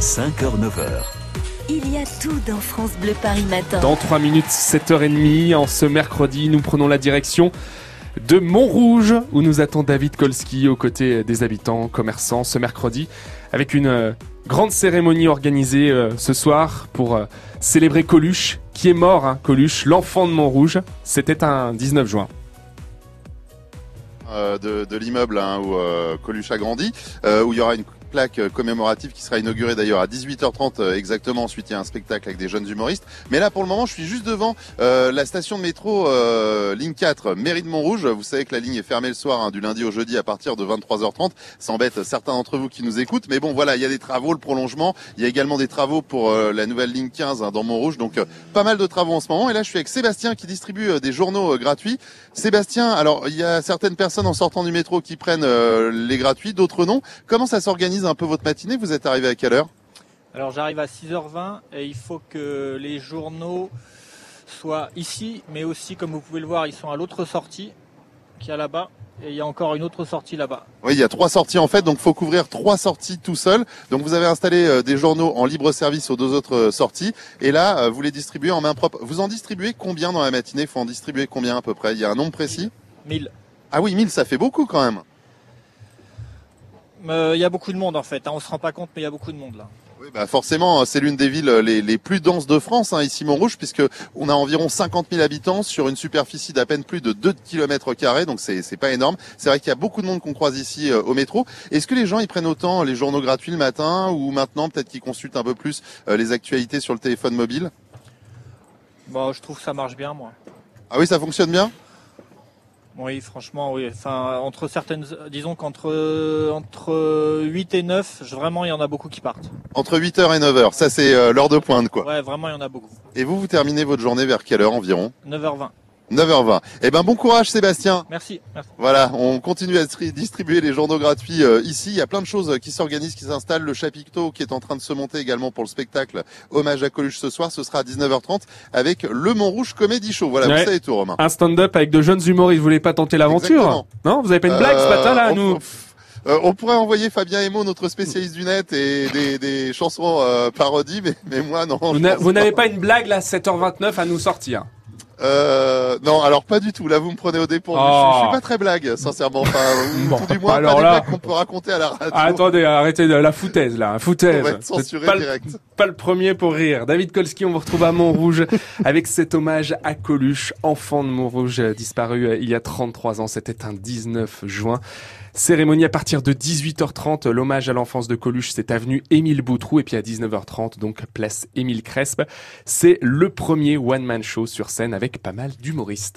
5h-9h. Il y a tout dans France Bleu Paris Matin. Dans 3 minutes, 7h30, en ce mercredi, nous prenons la direction de Montrouge, où nous attend David Kolski aux côtés des habitants, commerçants, ce mercredi, avec une euh, grande cérémonie organisée euh, ce soir pour euh, célébrer Coluche, qui est mort, hein, Coluche, l'enfant de Montrouge. C'était un 19 juin. Euh, de, de l'immeuble hein, où euh, Coluche a grandi, euh, où il y aura une plaque euh, commémorative qui sera inaugurée d'ailleurs à 18h30 euh, exactement. Ensuite, il y a un spectacle avec des jeunes humoristes. Mais là, pour le moment, je suis juste devant euh, la station de métro euh, ligne 4, mairie de Montrouge. Vous savez que la ligne est fermée le soir, hein, du lundi au jeudi à partir de 23h30. Ça embête certains d'entre vous qui nous écoutent. Mais bon, voilà, il y a des travaux, le prolongement. Il y a également des travaux pour euh, la nouvelle ligne 15 hein, dans Montrouge. Donc, euh, pas mal de travaux en ce moment. Et là, je suis avec Sébastien qui distribue des journaux gratuits. Sébastien, alors, il y a certaines personnes en sortant du métro qui prennent les gratuits, d'autres non. Comment ça s'organise un peu votre matinée Vous êtes arrivé à quelle heure? Alors j'arrive à 6h20 et il faut que les journaux soient ici, mais aussi comme vous pouvez le voir, ils sont à l'autre sortie qui est là-bas et il y a encore une autre sortie là-bas. Oui, il y a trois sorties en fait, donc faut couvrir trois sorties tout seul. Donc vous avez installé euh, des journaux en libre service aux deux autres euh, sorties, et là euh, vous les distribuez en main propre. Vous en distribuez combien dans la matinée? Faut en distribuer combien à peu près? Il y a un nombre précis? 1000. Ah oui, 1000, ça fait beaucoup quand même. Euh, Il y a beaucoup de monde en fait, hein, on se rend pas compte mais il y a beaucoup de monde là. Oui, bah forcément, c'est l'une des villes les, les plus denses de France, hein, ici Montrouge, puisque on a environ 50 000 habitants sur une superficie d'à peine plus de 2 km carrés, donc c'est c'est pas énorme. C'est vrai qu'il y a beaucoup de monde qu'on croise ici euh, au métro. Est-ce que les gens ils prennent autant les journaux gratuits le matin ou maintenant peut-être qu'ils consultent un peu plus euh, les actualités sur le téléphone mobile? Bon, je trouve que ça marche bien moi. Ah oui, ça fonctionne bien? Oui, franchement, oui. Enfin, entre certaines, disons qu'entre entre 8 et 9, je- vraiment, il y en a beaucoup qui partent. Entre 8h et 9h, ça c'est euh, l'heure de pointe quoi. Ouais, vraiment, il y en a beaucoup. Et vous, vous terminez votre journée vers quelle heure environ? 9h20. 9h20. Eh ben bon courage Sébastien Merci, merci. Voilà, on continue à tri- distribuer les journaux gratuits euh, ici. Il y a plein de choses euh, qui s'organisent, qui s'installent. Le chapiteau qui est en train de se monter également pour le spectacle Hommage à Coluche ce soir. Ce sera à 19h30 avec le Montrouge Comedy Show. Voilà, Ouais. vous savez tout Romain. Un stand-up avec de jeunes humoristes, vous voulez pas tenter l'aventure? Non Vous avez pas une blague ce matin là à Euh, nous? on, euh, on pourrait envoyer Fabien Emo, notre spécialiste du net, et des, des chansons euh, parodies, mais, mais moi non. Vous n'avez pas une blague là, 7h29 à nous sortir Euh, non, alors pas du tout. Là, vous me prenez au dépourvu. Oh. Je, je suis pas très blague, sincèrement. Enfin, Bon, tout du moins, alors pas des là- blagues qu'on peut raconter à la radio. Ah, Attendez, arrêtez de la foutaise là, on foutaise. va être censuré pas, le- direct. pas le premier pour rire. David Kolski, on vous retrouve à Montrouge avec cet hommage à Coluche, enfant de Montrouge euh, disparu euh, il y a 33 ans. C'était un 19 juin. Cérémonie à partir de 18h30. L'hommage à l'enfance de Coluche, c'est avenue Émile Boutroux. Et puis à 19h30, donc place Émile Crespe. C'est le premier one-man show sur scène avec pas mal d'humoristes.